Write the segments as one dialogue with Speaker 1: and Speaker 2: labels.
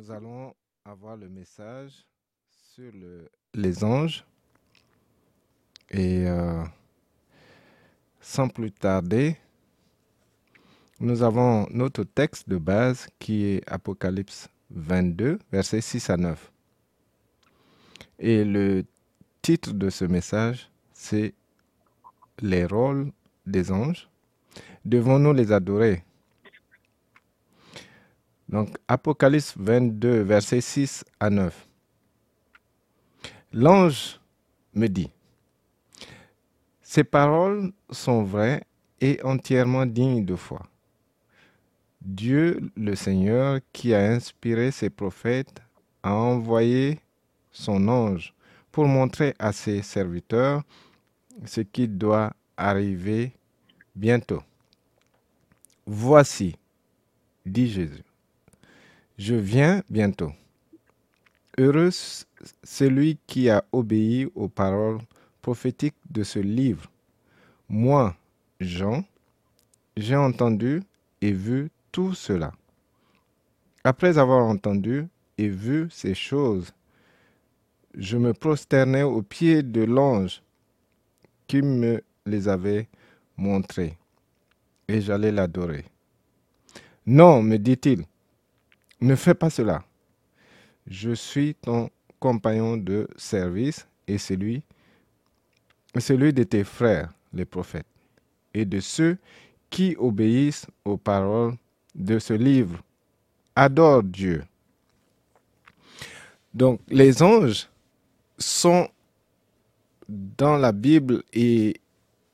Speaker 1: Nous allons avoir le message sur le- les anges. Et euh, sans plus tarder, nous avons notre texte de base qui est Apocalypse 22, versets 6 à 9. Et le titre de ce message, c'est Les rôles des anges. Devons-nous les adorer? Donc, Apocalypse 22, versets 6 à 9. L'ange me dit, Ces paroles sont vraies et entièrement dignes de foi. Dieu le Seigneur qui a inspiré ses prophètes a envoyé son ange pour montrer à ses serviteurs ce qui doit arriver bientôt. Voici, dit Jésus, je viens bientôt. Heureux celui qui a obéi aux paroles prophétiques de ce livre. Moi, Jean, j'ai entendu et vu tout cela. Après avoir entendu et vu ces choses, je me prosternai aux pieds de l'ange qui me les avait montrées, et j'allais l'adorer. Non, me dit-il, ne fais pas cela. Je suis ton compagnon de service et celui, celui de tes frères, les prophètes, et de ceux qui obéissent aux paroles de ce livre. Adore Dieu. Donc, les anges sont dans la Bible et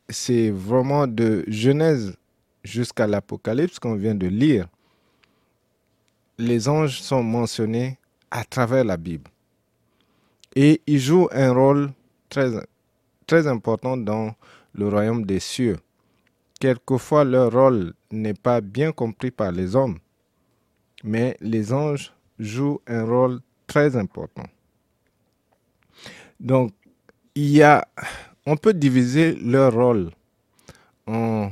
Speaker 1: c'est vraiment de Genèse jusqu'à l'Apocalypse qu'on vient de lire. Les anges sont mentionnés à travers la Bible. Et ils jouent un rôle très, important dans le royaume des cieux. Quelquefois, leur rôle n'est pas bien compris par les hommes, mais les anges jouent un rôle très important. Donc, il y a, on peut diviser leur rôle en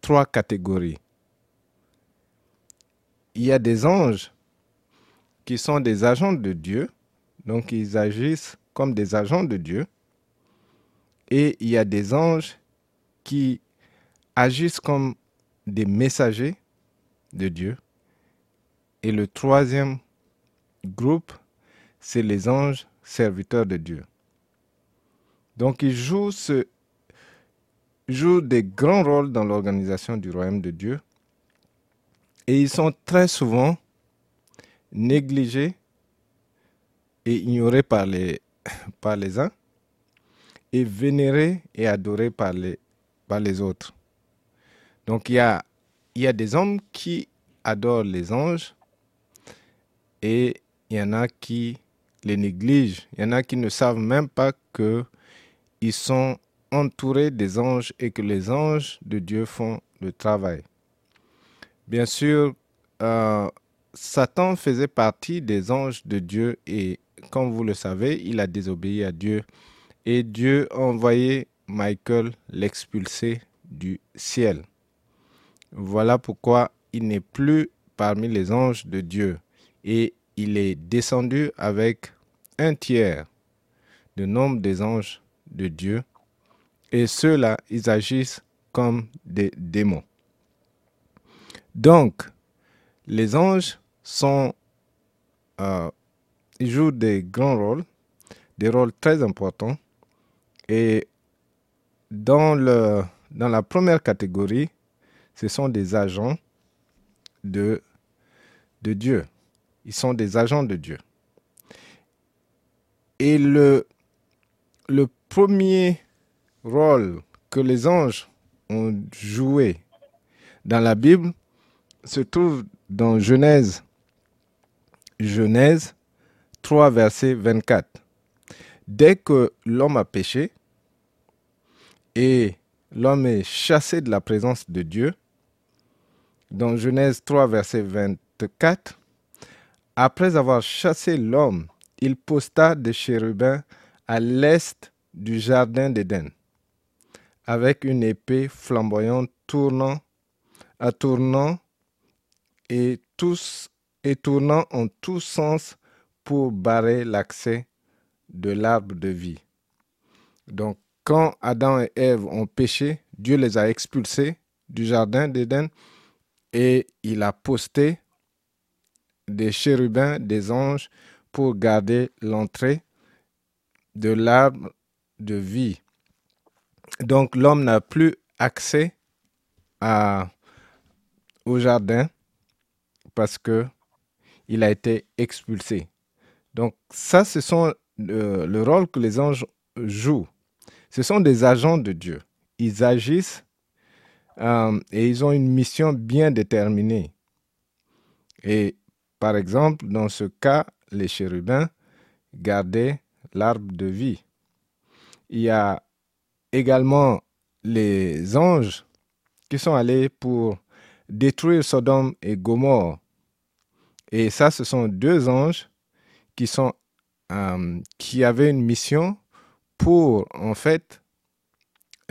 Speaker 1: trois catégories. Il y a des anges qui sont des agents de Dieu, donc ils agissent comme des agents de Dieu. Et il y a des anges qui agissent comme des messagers de Dieu. Et le troisième groupe, c'est les anges serviteurs de Dieu. Donc ils jouent, des grands rôles dans l'organisation du royaume de Dieu. Et ils sont très souvent négligés et ignorés par les, uns et vénérés et adorés par les, par les autres. Donc il y a, il y a des hommes qui adorent les anges et il y en a qui les négligent. Il y en a qui ne savent même pas qu'ils sont entourés des anges et que les anges de Dieu font le travail. Bien sûr, euh, Satan faisait partie des anges de Dieu et comme vous le savez, il a désobéi à Dieu et Dieu a envoyé Michael l'expulser du ciel. Voilà pourquoi il n'est plus parmi les anges de Dieu et il est descendu avec un tiers du nombre des anges de Dieu et ceux-là, ils agissent comme des démons. Donc, les anges euh, jouent des grands rôles, des rôles très importants. Et dans, le, dans la première catégorie, ce sont des agents de, Dieu. Ils sont des agents de Dieu. Et le premier rôle que les anges ont joué dans la Bible se trouve dans Genèse, Genèse 3, verset 24. Dès que l'homme a péché et l'homme est chassé de la présence de Dieu, dans Genèse 3, verset 24, après avoir chassé l'homme, il posta des chérubins à l'est du jardin d'Éden, avec une épée flamboyante tournant, à tournant, et tous et tournant en tous sens pour barrer l'accès de l'arbre de vie. Donc, quand Adam et Ève ont péché, Dieu les a expulsés du jardin d'Éden et il a posté des chérubins, des anges, pour garder l'entrée de l'arbre de vie. Donc l'homme n'a plus accès au jardin parce que il a été expulsé. Donc ça, ce sont euh, le rôle que les anges jouent. Ce sont des agents de Dieu. Ils agissent euh, et ils ont une mission bien déterminée. Et par exemple, dans ce cas, les chérubins gardaient l'arbre de vie. Il y a également les anges qui sont allés pour détruire Sodome et Gomorre. Et ça, ce sont deux anges qui, sont, euh, qui avaient une mission pour, en fait,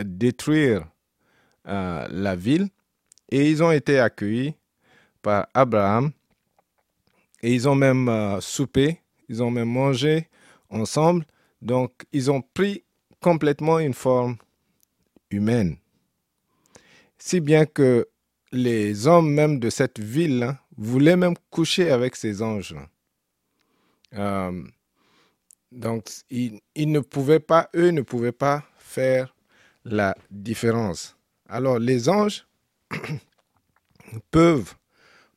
Speaker 1: détruire euh, la ville. Et ils ont été accueillis par Abraham. Et ils ont même euh, soupé, ils ont même mangé ensemble. Donc, ils ont pris complètement une forme humaine. Si bien que les hommes même de cette ville voulaient même coucher avec ces anges. Euh, donc, ils, ne pouvaient pas, eux ne pouvaient pas faire la différence. Alors, les anges peuvent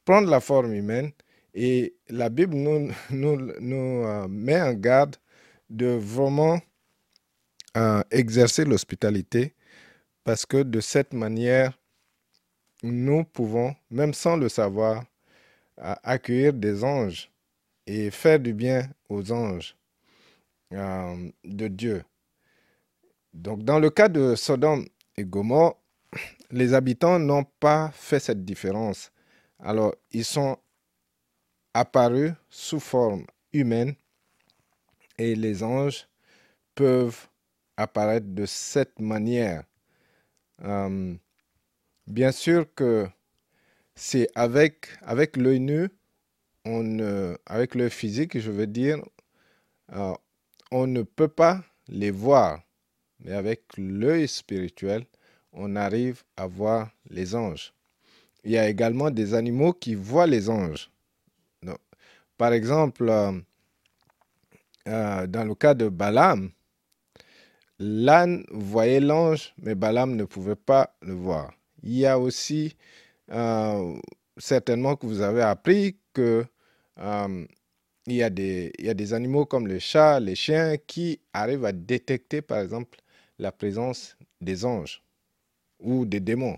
Speaker 1: prendre la forme humaine et la Bible nous euh, met en garde de vraiment euh, exercer l'hospitalité parce que de cette manière, nous pouvons, même sans le savoir, euh, accueillir des anges et faire du bien aux anges euh, de Dieu. Donc dans le cas de Sodome et Gomorre, les habitants n'ont pas fait cette différence. Alors ils sont apparus sous forme humaine et les anges peuvent apparaître de cette manière. Euh, bien sûr que c'est avec, avec l'œil nu, avec l'œil physique, je veux dire, euh, on ne peut pas les voir. Mais avec l'œil spirituel, on arrive à voir les anges. Il y a également des animaux qui voient les anges. Par exemple, euh, euh, dans le cas de Balaam, l'âne voyait l'ange, mais Balaam ne pouvait pas le voir. Il y a aussi euh, certainement que vous avez appris que euh, il, y a des, il y a des animaux comme les chats, les chiens qui arrivent à détecter par exemple la présence des anges ou des démons.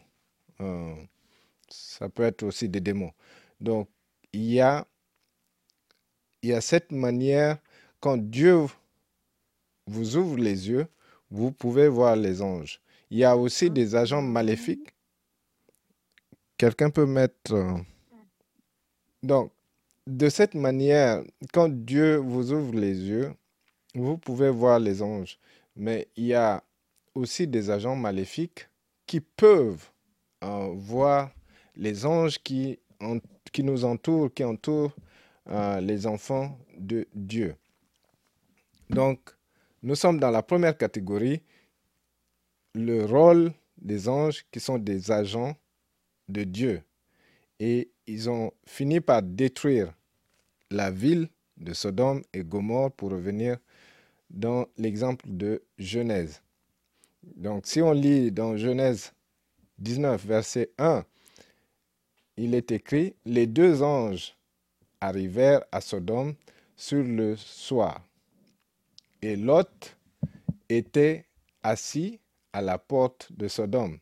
Speaker 1: ça peut être aussi des démons. Donc il y a, il y a cette manière quand Dieu vous ouvre les yeux, vous pouvez voir les anges. Il y a aussi des agents maléfiques. Quelqu'un peut mettre... Euh, donc, de cette manière, quand Dieu vous ouvre les yeux, vous pouvez voir les anges. Mais il y a aussi des agents maléfiques qui peuvent euh, voir les anges qui, nous entourent, qui entourent euh, les enfants de Dieu. Donc, nous sommes dans la première catégorie, le rôle des anges qui sont des agents de Dieu. Et ils ont fini par détruire la ville de Sodome et Gomorre pour revenir dans l'exemple de Genèse. Donc si on lit dans Genèse 19, verset 1, il est écrit, les deux anges arrivèrent à Sodome sur le soir et Lot était assis à la porte de Sodome.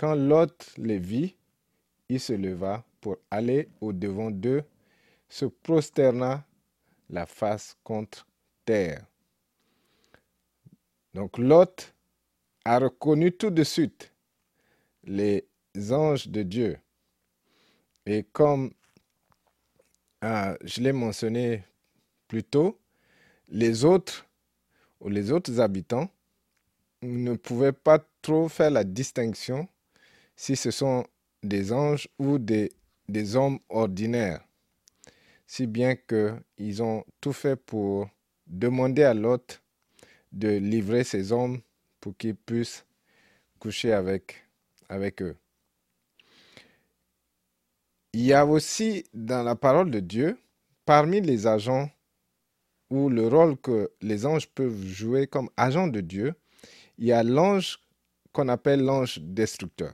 Speaker 1: Quand Lot les vit, il se leva pour aller au-devant d'eux, se prosterna la face contre terre. Donc Lot a reconnu tout de suite les anges de Dieu. Et comme euh, je l'ai mentionné plus tôt, les autres ou les autres habitants ne pouvaient pas trop faire la distinction si ce sont des anges ou des, des hommes ordinaires. si bien qu'ils ont tout fait pour demander à l'autre de livrer ses hommes pour qu'ils puissent coucher avec, avec eux. Il y a aussi dans la parole de Dieu, parmi les agents ou le rôle que les anges peuvent jouer comme agents de Dieu, il y a l'ange qu'on appelle l'ange destructeur.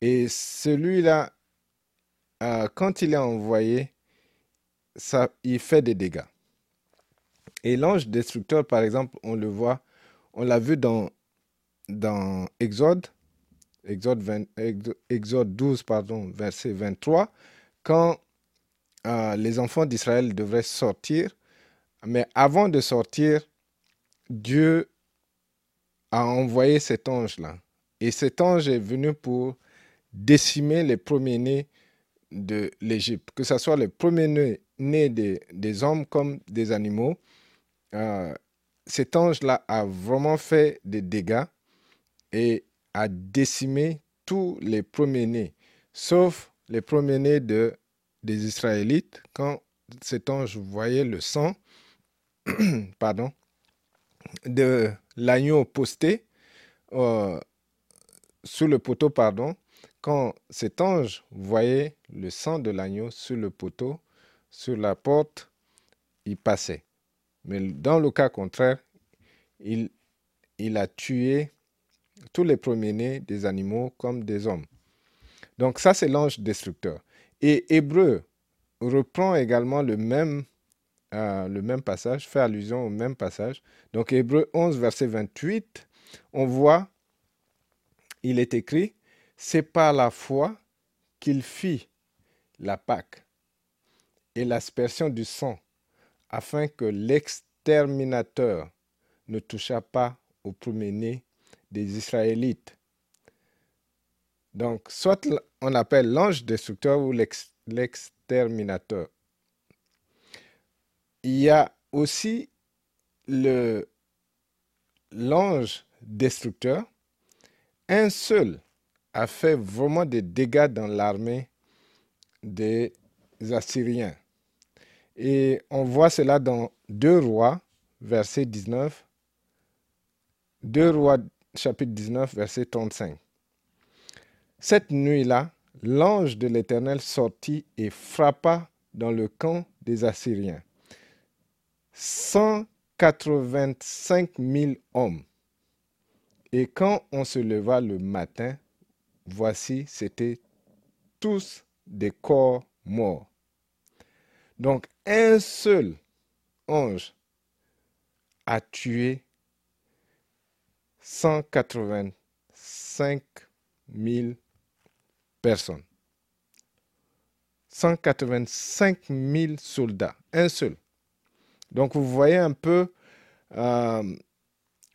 Speaker 1: Et celui-là, euh, quand il est envoyé, ça, il fait des dégâts. Et l'ange destructeur, par exemple, on le voit, on l'a vu dans, dans Exode, Exode, Exode 12, pardon, verset 23, quand euh, les enfants d'Israël devraient sortir, mais avant de sortir, Dieu a envoyé cet ange-là. Et cet ange est venu pour décimer les premiers-nés de l'Égypte, que ce soit les premiers-nés des, des, hommes comme des animaux. Euh, cet ange-là a vraiment fait des dégâts et a décimé tous les premiers-nés, sauf les premiers-nés de, des Israélites, quand cet ange voyait le sang pardon, de l'agneau posté euh, sous le poteau, pardon, quand cet ange voyait le sang de l'agneau sur le poteau, sur la porte, il passait. Mais dans le cas contraire, il, a tué tous les premiers-nés des animaux comme des hommes. Donc ça, c'est l'ange destructeur. Et Hébreu reprend également le même, euh, le même passage, fait allusion au même passage. Donc Hébreu 11, verset 28, on voit, il est écrit, c'est par la foi qu'il fit la Pâque et l'aspersion du sang, afin que l'exterminateur ne touchât pas au premier-né des Israélites. Donc, soit on appelle l'ange destructeur ou l'exterminateur. Il y a aussi l'ange destructeur. Un seul a fait vraiment des dégâts dans l'armée des Assyriens. Et on voit cela dans 2 Rois, verset 19. 2 Rois, chapitre 19, verset 35. Cette nuit-là, l'ange de l'Éternel sortit et frappa dans le camp des Assyriens. 185 000 hommes. Et quand on se leva le matin, voici, c'étaient tous des corps morts. Donc un seul ange a tué 185 000 personnes. 185 000 soldats, un seul. Donc vous voyez un peu euh,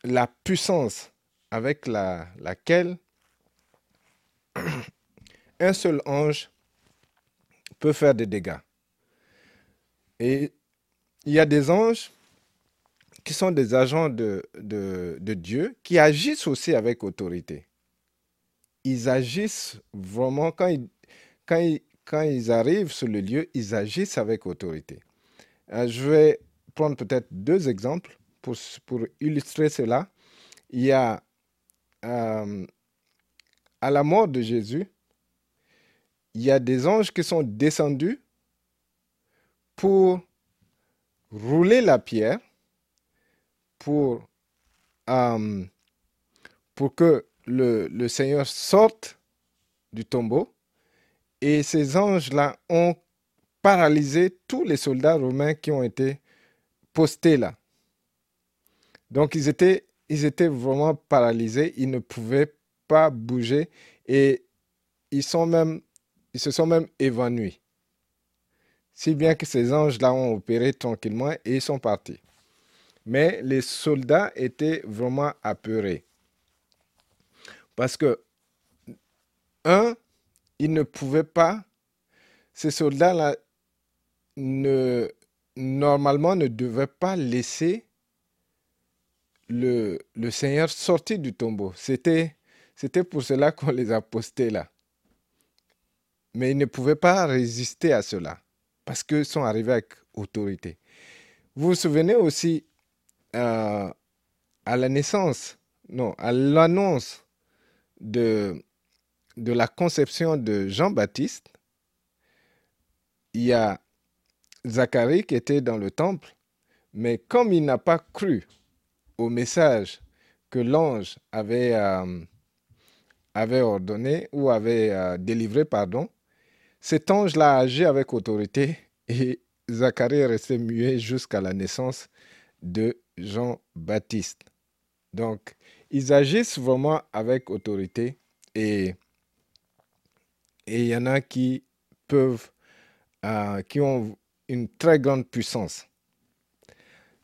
Speaker 1: la puissance avec la, laquelle un seul ange peut faire des dégâts. Et il y a des anges qui sont des agents de, de, Dieu qui agissent aussi avec autorité ils agissent vraiment, quand ils, quand, ils, quand ils arrivent sur le lieu, ils agissent avec autorité. Euh, je vais prendre peut-être deux exemples pour, pour, illustrer cela. Il y a euh, à la mort de Jésus, il y a des anges qui sont descendus pour rouler la pierre, pour, euh, pour que le, Seigneur sorte du tombeau et ces anges-là ont paralysé tous les soldats romains qui ont été postés là. Donc ils étaient, ils étaient vraiment paralysés, ils ne pouvaient pas bouger et ils, sont même, ils se sont même évanouis. Si bien que ces anges-là ont opéré tranquillement et ils sont partis. Mais les soldats étaient vraiment apeurés. Parce que, un, ils ne pouvaient pas, ces soldats-là, normalement ne devaient pas laisser le, le Seigneur sortir du tombeau. C'était, c'était pour cela qu'on les a postés là. Mais ils ne pouvaient pas résister à cela. parce qu'ils sont arrivés avec autorité. Vous vous souvenez aussi euh, à la naissance, non, à l'annonce de, la conception de Jean-Baptiste, il y a Zacharie qui était dans le temple, mais comme il n'a pas cru au message que l'ange avait, euh, avait ordonné ou avait euh, délivré, pardon, cet ange-là a agi avec autorité et Zacharie est resté muet jusqu'à la naissance de Jean-Baptiste. Donc, ils agissent vraiment avec autorité et il y en a qui peuvent, euh, qui ont une très grande puissance.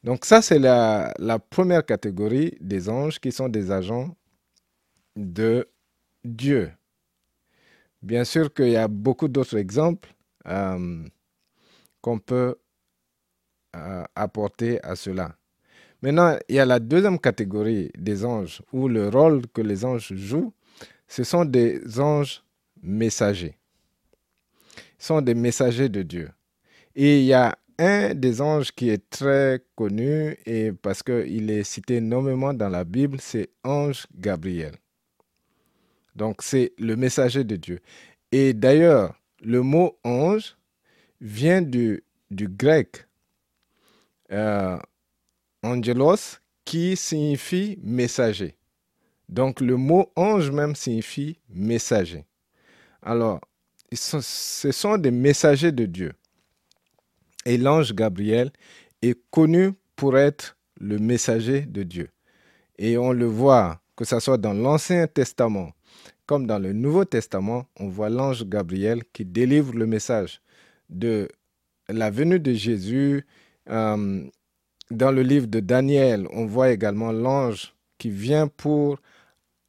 Speaker 1: Donc ça, c'est la, première catégorie des anges qui sont des agents de Dieu. Bien sûr qu'il y a beaucoup d'autres exemples euh, qu'on peut euh, apporter à cela. Maintenant, il y a la deuxième catégorie des anges, où le rôle que les anges jouent, ce sont des anges messagers. Ce sont des messagers de Dieu. Et il y a un des anges qui est très connu, et parce qu'il est cité nommément dans la Bible, c'est ange Gabriel. Donc c'est le messager de Dieu. Et d'ailleurs, le mot ange vient du, grec euh, angelos, qui signifie messager. Donc le mot ange même signifie messager. Alors, ce sont des messagers de Dieu. Et l'ange Gabriel est connu pour être le messager de Dieu. Et on le voit, que ce soit dans l'Ancien Testament comme dans le Nouveau Testament, on voit l'ange Gabriel qui délivre le message de la venue de Jésus. Euh, dans le livre de Daniel, on voit également l'ange qui vient pour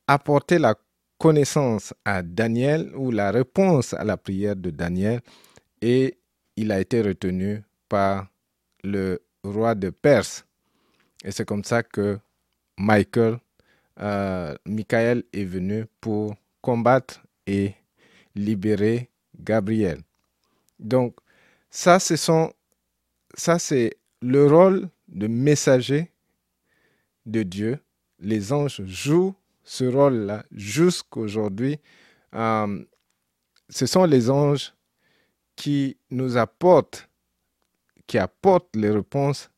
Speaker 1: apporter la connaissance à Daniel ou la réponse à la prière de Daniel. Et il a été retenu par le roi de Perse. Et c'est comme ça que Michael, euh, Michael est venu pour combattre et libérer Gabriel. Donc, ça, ce sont, ça c'est le rôle de messager de Dieu. Les anges jouent ce rôle-là jusqu'aujourd'hui. Euh, ce sont les anges qui nous apporte, qui apporte les réponses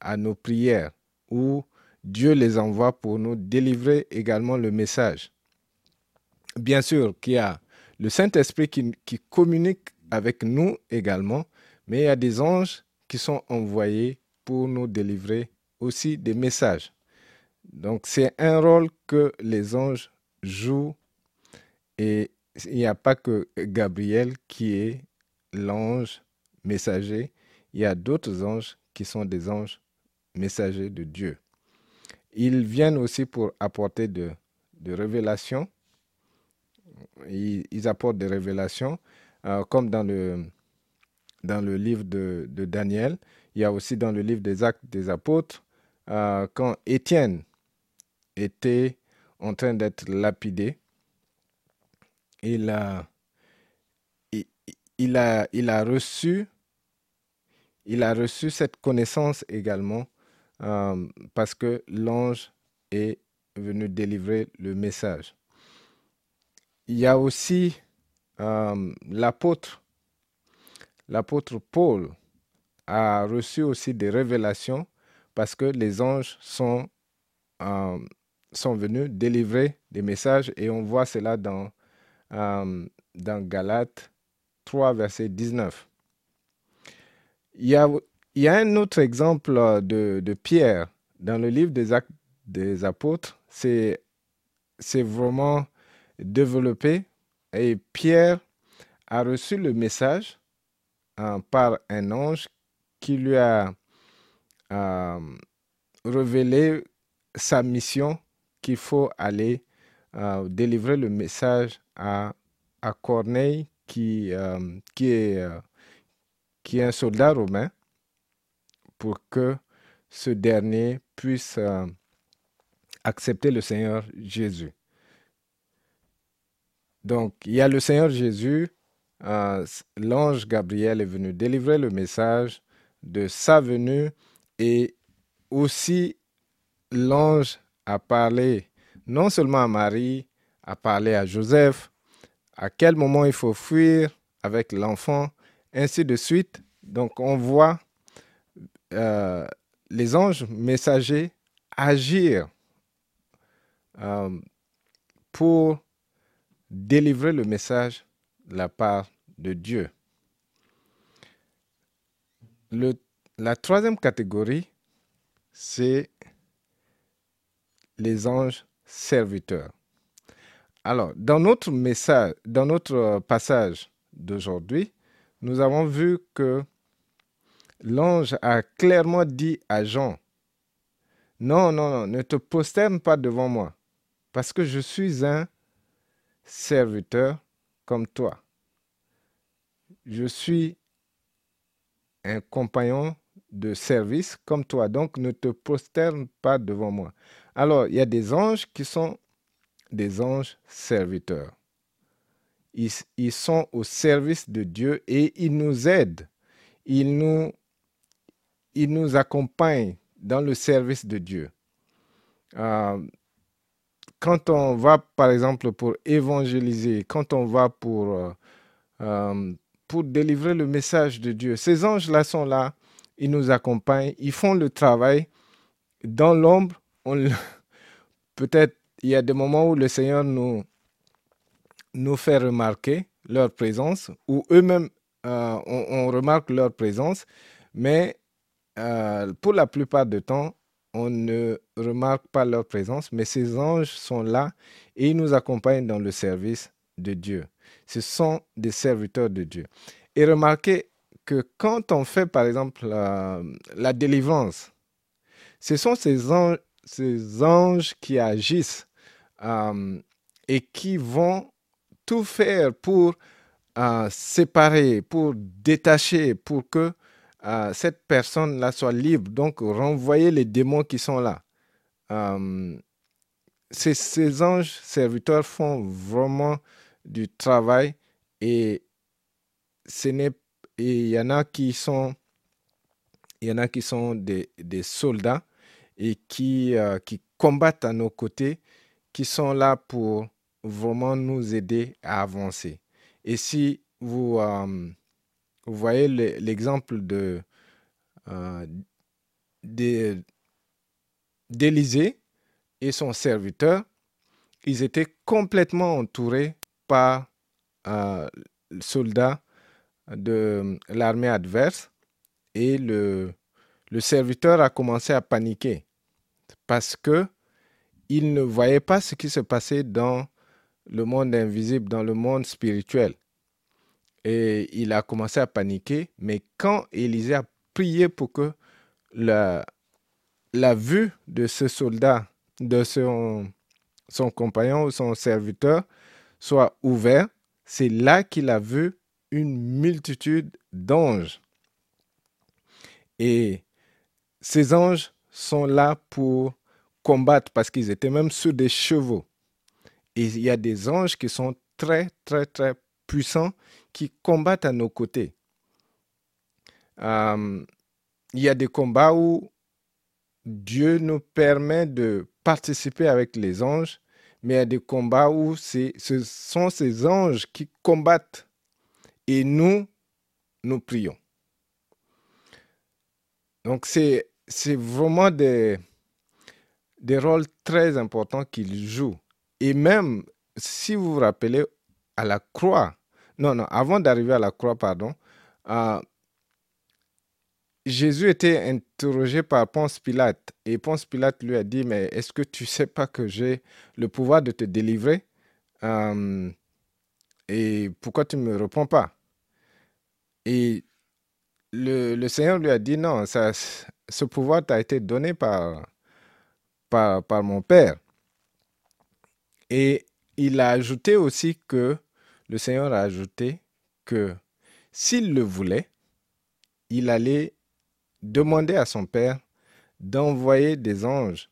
Speaker 1: à nos prières, ou Dieu les envoie pour nous délivrer également le message. Bien sûr qu'il y a le Saint-Esprit qui, qui communique avec nous également, mais il y a des anges qui sont envoyés pour nous délivrer aussi des messages. Donc c'est un rôle que les anges jouent et il n'y a pas que Gabriel qui est l'ange messager, il y a d'autres anges qui sont des anges messagers de Dieu. Ils viennent aussi pour apporter de, de révélations. Ils, apportent des révélations, euh, comme dans le, dans le livre de, Daniel. Il y a aussi dans le livre des Actes des Apôtres, euh, quand Étienne était en train d'être lapidé, il a, il a, il a reçu il a reçu cette connaissance également euh, parce que l'ange est venu délivrer le message. Il y a aussi euh, l'apôtre. L'apôtre Paul a reçu aussi des révélations parce que les anges sont, euh, sont venus délivrer des messages et on voit cela dans, dans Galates 3, verset 19. Il y a, il y a un autre exemple euh, de, de, Pierre dans le livre des Actes des Apôtres. C'est, c'est vraiment développé. Et Pierre a reçu le message euh, par un ange qui lui a euh, révélé sa mission qu'il faut aller délivrer le message à, à Corneille qui, euh, qui, est, euh, qui est un soldat romain pour que ce dernier puisse euh, accepter le Seigneur Jésus. Donc, il y a le Seigneur Jésus euh, l'ange Gabriel est venu délivrer le message de sa venue et aussi l'ange a parlé non seulement à Marie, a parlé à Joseph, à quel moment il faut fuir avec l'enfant, ainsi de suite. Donc on voit euh, les anges messagers agir euh, pour délivrer le message de la part de Dieu. La troisième catégorie, c'est les anges serviteurs. Alors, dans notre message, dans notre passage d'aujourd'hui, nous avons vu que l'ange a clairement dit à Jean, non, non, non, ne te prosterne pas devant moi, parce que je suis un serviteur comme toi. Je suis un compagnon de service comme toi, donc ne te prosterne pas devant moi. Alors, il y a des anges qui sont des anges serviteurs. Ils, sont au service de Dieu et ils nous aident. Ils nous, ils accompagnent dans le service de Dieu. Euh, quand on va, par exemple, pour évangéliser, quand on va pour, euh, euh, pour délivrer le message de Dieu, ces anges-là sont là, ils nous accompagnent, ils font le travail dans l'ombre. Peut-être il y a des moments où le Seigneur nous, nous fait remarquer leur présence, ou eux-mêmes, on, on, remarque leur présence, mais euh, pour la plupart du temps, on ne remarque pas leur présence, mais ces anges sont là et ils nous accompagnent dans le service de Dieu. Ce sont des serviteurs de Dieu. Et remarquez que quand on fait, par exemple, la, délivrance, ce sont ces anges, ces anges qui agissent euh, et qui vont tout faire pour euh, séparer, pour détacher, pour que cette personne-là soit libre, donc renvoyer les démons qui sont là. Euh, ces, anges serviteurs font vraiment du travail et il y en a qui sont y en a qui sont des, des soldats et qui, euh, qui combattent à nos côtés, qui sont là pour vraiment nous aider à avancer. Et si vous, euh, vous voyez l'exemple de euh, d'Élysée et son serviteur. Ils étaient complètement entourés par euh, soldats de l'armée adverse et le, le serviteur a commencé à paniquer parce que il ne voyait pas ce qui se passait dans le monde invisible, dans le monde spirituel et il a commencé à paniquer. Mais quand Élisée a prié pour que la, vue de ce soldat, de son, son compagnon ou son serviteur soit ouverte, c'est là qu'il a vu une multitude d'anges. Et ces anges sont là pour combattre parce qu'ils étaient même sur des chevaux. Et il y a des anges qui sont très, très, très puissants qui combattent à nos côtés. Euh, il y a des combats où Dieu nous permet de participer avec les anges, mais il y a des combats où ce sont ces anges qui combattent et nous, nous prions. Donc c'est vraiment des, des rôles très importants qu'ils jouent. Et même, si vous vous rappelez, à la croix, non, non, avant d'arriver à la croix, pardon, euh, Jésus était interrogé par Ponce Pilate et Ponce Pilate lui a dit, mais est-ce que tu sais pas que j'ai le pouvoir de te délivrer? Euh, et pourquoi tu ne me réponds pas? Et le, le, Seigneur lui a dit, non, ce pouvoir t'a été donné par, par, par mon Père. Et il a ajouté aussi que le Seigneur a ajouté que s'il le voulait, il allait demander à son Père d'envoyer des anges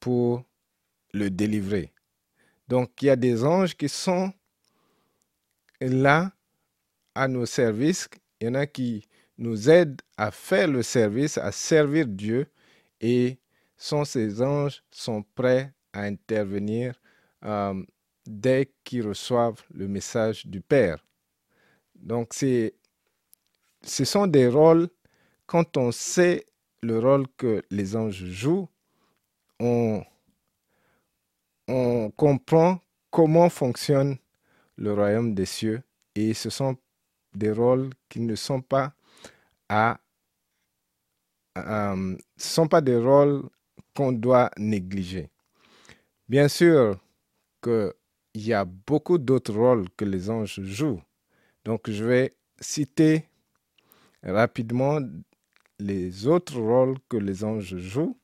Speaker 1: pour le délivrer. Donc il y a des anges qui sont là à nos services, il y en a qui nous aident à faire le service, à servir Dieu, et sont ces anges sont prêts à intervenir euh, dès qu'ils reçoivent le message du Père. Donc, ce sont des rôles, quand on sait le rôle que les anges jouent, on, comprend comment fonctionne le royaume des cieux et ce sont des rôles qui ne sont pas à euh, sont pas des rôles qu'on doit négliger. Bien sûr qu'il y a beaucoup d'autres rôles que les anges jouent. Donc je vais citer rapidement les autres rôles que les anges jouent.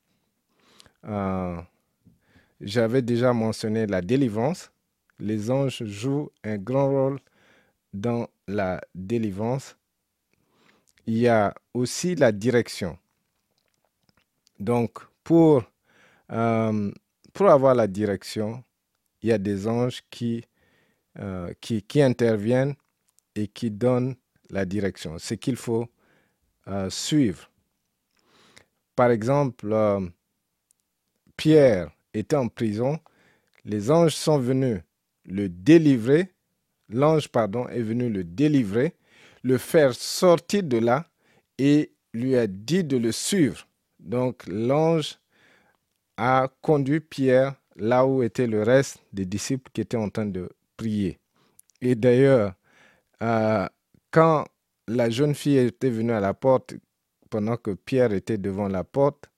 Speaker 1: Euh, j'avais déjà mentionné la délivrance. Les anges jouent un grand rôle dans la délivrance. Il y a aussi la direction. Donc, pour, euh, pour avoir la direction, il y a des anges qui, euh, qui, interviennent et qui donnent la direction, ce qu'il faut euh, suivre. Par exemple, Pierre était en prison, les anges sont venus le délivrer, l'ange, pardon, est venu le délivrer, le faire sortir de là et lui a dit de le suivre. Donc l'ange a conduit Pierre là où était le reste des disciples qui étaient en train de prier. Et d'ailleurs, euh, quand la jeune fille était venue à la porte, pendant que Pierre était devant la porte,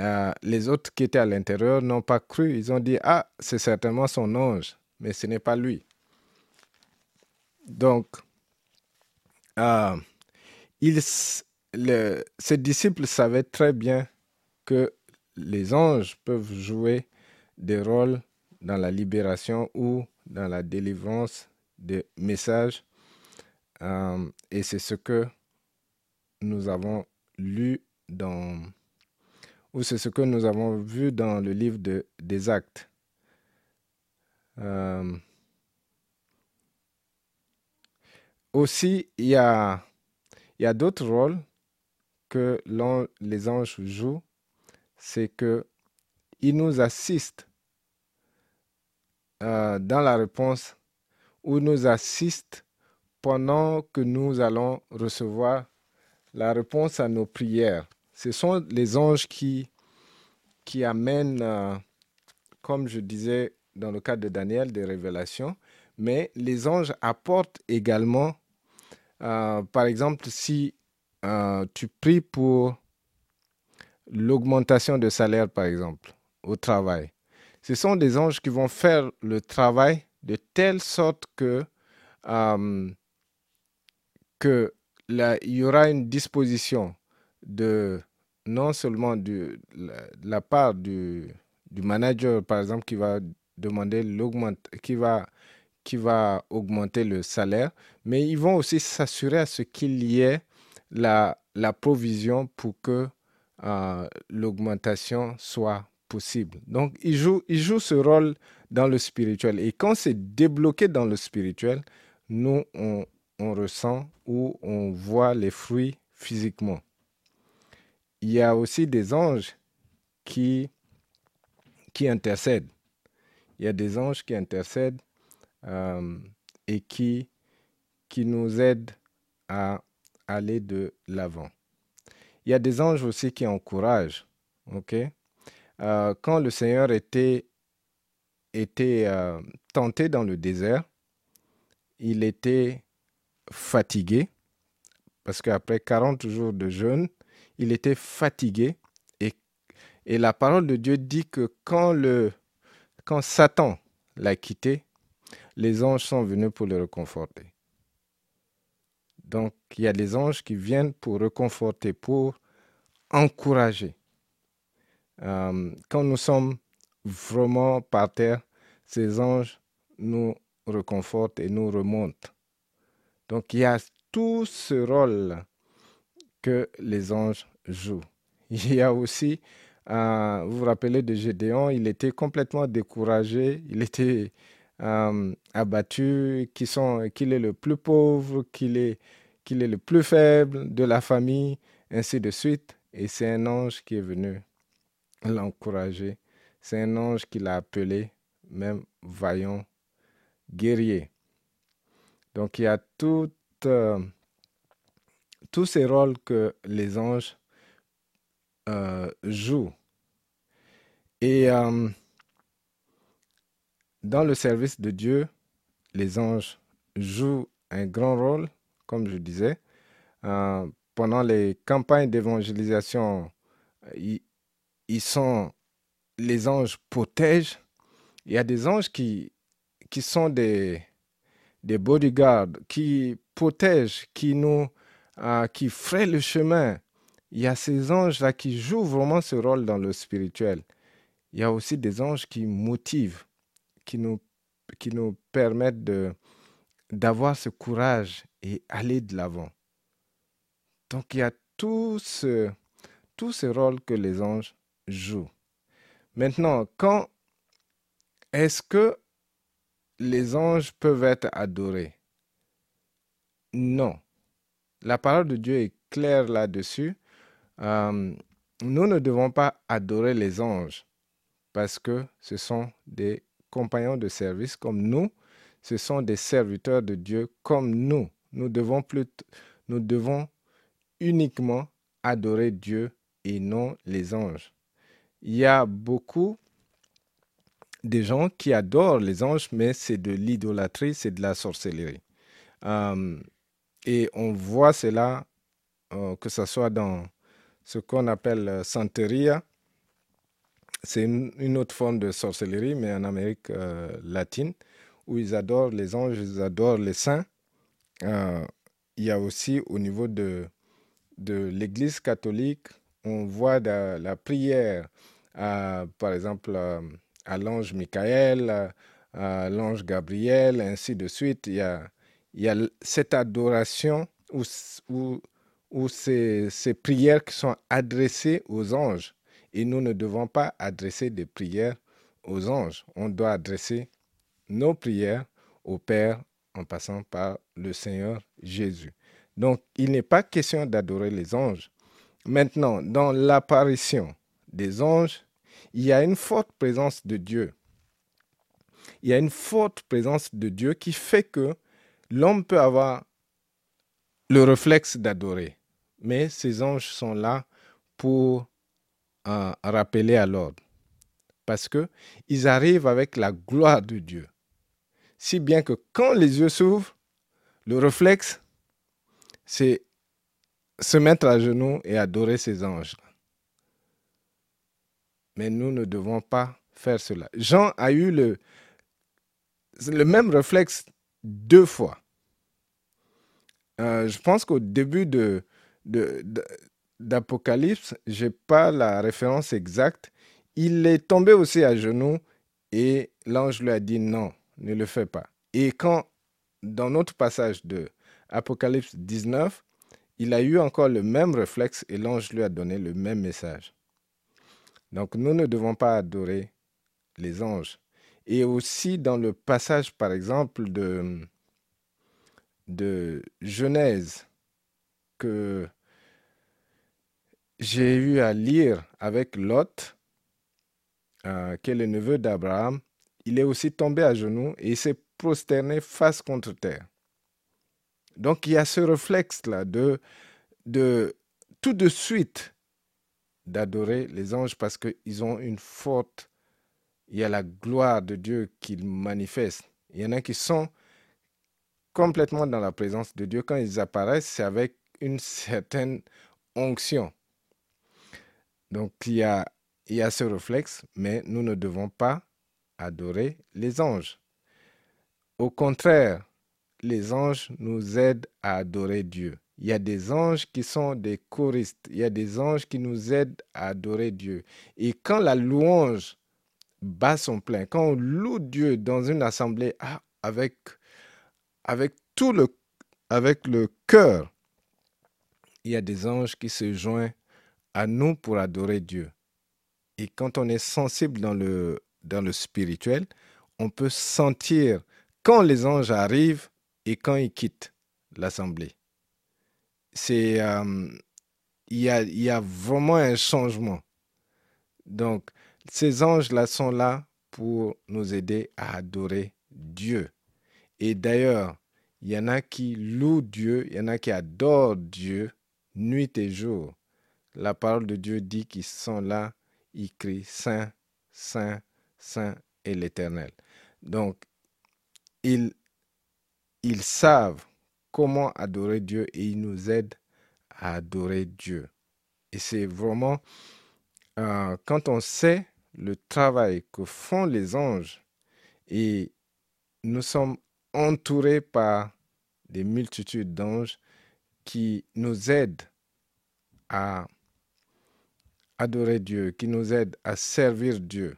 Speaker 1: euh, les autres qui étaient à l'intérieur n'ont pas cru. Ils ont dit, ah, c'est certainement son ange, mais ce n'est pas lui. Donc, euh, disciples savaient très bien que les anges peuvent jouer des rôles dans la libération ou dans la délivrance des messages. Euh, et c'est ce que nous avons lu dans, ou c'est ce que nous avons vu dans le livre de, des actes. Euh, aussi, il y a, il y a d'autres rôles que les anges jouent, c'est que ils nous assistent euh, dans la réponse ou nous assistent pendant que nous allons recevoir la réponse à nos prières. Ce sont les anges qui, amènent, euh, comme je disais dans le cas de Daniel, des révélations, mais les anges apportent également, euh, par exemple, si tu pries pour l'augmentation de salaire, par exemple, au travail. Ce sont des anges qui vont faire le travail de telle sorte que, euh, que il y aura une disposition de non seulement de la, part du, du, manager, par exemple, qui va demander qui va, qui va augmenter le salaire, mais ils vont aussi s'assurer à ce qu'il y ait la, la provision pour que euh, l'augmentation soit possible. Donc, il joue, il joue ce rôle dans le spirituel. Et quand c'est débloqué dans le spirituel, nous, on, on ressent ou on voit les fruits physiquement. Il y a aussi des anges qui, qui intercèdent. Il y a des anges qui intercèdent euh, et qui, qui nous aident à aller de l'avant. Il y a des anges aussi qui encouragent. Euh, quand le Seigneur était, euh, tenté dans le désert, il était fatigué parce qu'après 40 jours de jeûne, il était fatigué et, la parole de Dieu dit que quand, quand Satan l'a quitté, les anges sont venus pour le réconforter. Donc, il y a des anges qui viennent pour réconforter, pour encourager. Euh, quand nous sommes vraiment par terre, ces anges nous réconfortent et nous remontent. Donc, il y a tout ce rôle que les anges jouent. Il y a aussi, euh, vous vous rappelez de Gédéon, il était complètement découragé, il était euh, abattu, qu'il est le plus pauvre, qu'il est, qu'il est le plus faible de la famille, ainsi de suite. Et c'est un ange qui est venu l'encourager. C'est un ange qui l'a appelé même vaillant guerrier. Donc il y a tout, euh, tous ces rôles que les anges euh, jouent. Et euh, dans le service de Dieu, les anges jouent un grand rôle, comme je disais. pendant les campagnes d'évangélisation, ils, sont, les anges protègent. Il y a des anges qui, qui sont des, des bodyguards, qui protègent, qui nous, euh, qui frayent le chemin. Il y a ces anges-là qui jouent vraiment ce rôle dans le spirituel. Il y a aussi des anges qui motivent, qui nous, qui nous permettent de, d'avoir ce courage et aller de l'avant. Donc il y a tout ce, tout que les anges jouent. Maintenant, quand est-ce que les anges peuvent être adorés? Non. La parole de Dieu est claire là-dessus. Euh, nous ne devons pas adorer les anges parce que ce sont des compagnons de service comme nous, ce sont des serviteurs de Dieu comme nous. Nous devons, nous devons uniquement adorer Dieu et non les anges. Il y a beaucoup des gens qui adorent les anges, mais c'est de l'idolâtrie, c'est de la sorcellerie. Euh, et on voit cela, euh, que ce soit dans ce qu'on appelle euh, Santeria. C'est une, autre forme de sorcellerie, mais en Amérique latine, où ils adorent les anges, ils adorent les saints. il y a aussi au niveau de, de l'Église catholique, on voit la prière, par exemple, à l'ange Michael, à, l'ange Gabriel, ainsi de suite. Il y a, cette adoration ou, ou, ces, ces prières qui sont adressées aux anges. Et nous ne devons pas adresser des prières aux anges. On doit adresser nos prières au Père en passant par le Seigneur Jésus. Donc, il n'est pas question d'adorer les anges. Maintenant, dans l'apparition des anges, il y a une forte présence de Dieu. Il y a une forte présence de Dieu qui fait que l'homme peut avoir le réflexe d'adorer. Mais ces anges sont là pour euh, rappeler à l'ordre. Parce qu'ils arrivent avec la gloire de Dieu. Si bien que quand les yeux s'ouvrent, le réflexe, c'est se mettre à genoux et adorer ces anges. Mais nous ne devons pas faire cela. Jean a eu le, même réflexe deux fois. Euh, je pense qu'au début de, d'Apocalypse, je n'ai pas la référence exacte, il est tombé aussi à genoux et l'ange lui a dit non, ne le fais pas. Et quand, dans notre passage de Apocalypse 19, il a eu encore le même réflexe et l'ange lui a donné le même message. Donc nous ne devons pas adorer les anges. Et aussi dans le passage, par exemple, de, Genèse que j'ai eu à lire avec Lot, euh, qui est le neveu d'Abraham, il est aussi tombé à genoux et il s'est prosterné face contre terre. Donc il y a ce réflexe-là de tout de suite d'adorer les anges parce qu'ils ont une forte, il y a la gloire de Dieu qu'ils manifestent. Il y en a qui sont complètement dans la présence de Dieu. Quand ils apparaissent, c'est avec une certaine onction. Donc il y, a, il y a ce réflexe, mais nous ne devons pas adorer les anges. Au contraire, les anges nous aident à adorer Dieu. Il y a des anges qui sont des choristes. Il y a des anges qui nous aident à adorer Dieu. Et quand la louange bat son plein, quand on loue Dieu dans une assemblée ah, avec, avec tout le, avec cœur, il y a des anges qui se joignent à nous pour adorer Dieu. Et quand on est sensible dans le, dans le spirituel, on peut sentir quand les anges arrivent et quand ils quittent l'assemblée. C'est, euh, il, y a, il y a vraiment un changement. Donc, ces anges-là sont là pour nous aider à adorer Dieu. Et d'ailleurs, il y en a qui louent Dieu, il y en a qui adorent Dieu nuit et jour. La parole de Dieu dit qu'ils sont là, ils crient Saint, Saint, Saint et l'Éternel. Donc, ils, ils savent comment adorer Dieu et ils nous aident à adorer Dieu. Et c'est vraiment, euh, quand on sait le travail que font les anges et nous sommes entourés par des multitudes d'anges qui nous aident à adorer Dieu, qui nous aident à servir Dieu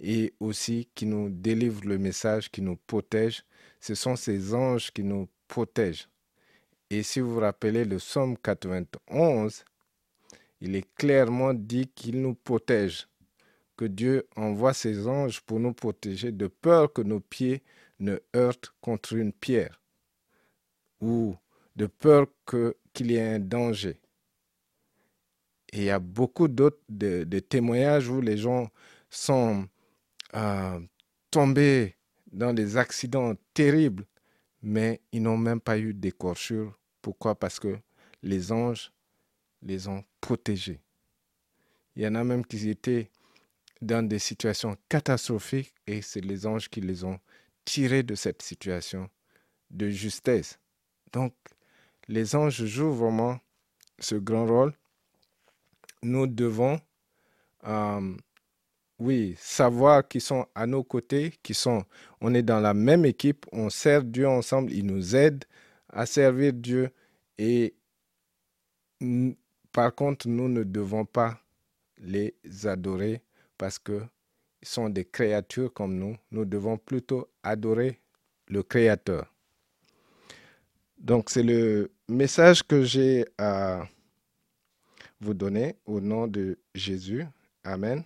Speaker 1: et aussi qui nous délivrent le message, qui nous protègent. Ce sont ces anges qui nous protègent. Et si vous vous rappelez le psaume 91, il est clairement dit qu'il nous protège, que Dieu envoie ses anges pour nous protéger de peur que nos pieds ne heurtent contre une pierre ou de peur qu'il y ait un danger. Et il y a beaucoup d'autres de, témoignages où les gens sont euh, tombés dans des accidents terribles, mais ils n'ont même pas eu d'écorchure. Pourquoi? Parce que les anges les ont protégés. Il y en a même qui étaient dans des situations catastrophiques et c'est les anges qui les ont tirés de cette situation de justesse. Donc, les anges jouent vraiment ce grand rôle. Nous devons, euh, oui, savoir qu'ils sont à nos côtés, qu'ils sont, on est dans la même équipe, on sert Dieu ensemble, ils nous aident à servir Dieu et par contre, nous ne devons pas les adorer parce qu'ils sont des créatures comme nous. Nous devons plutôt adorer le Créateur. Donc c'est le message que j'ai à vous donner au nom de Jésus. Amen.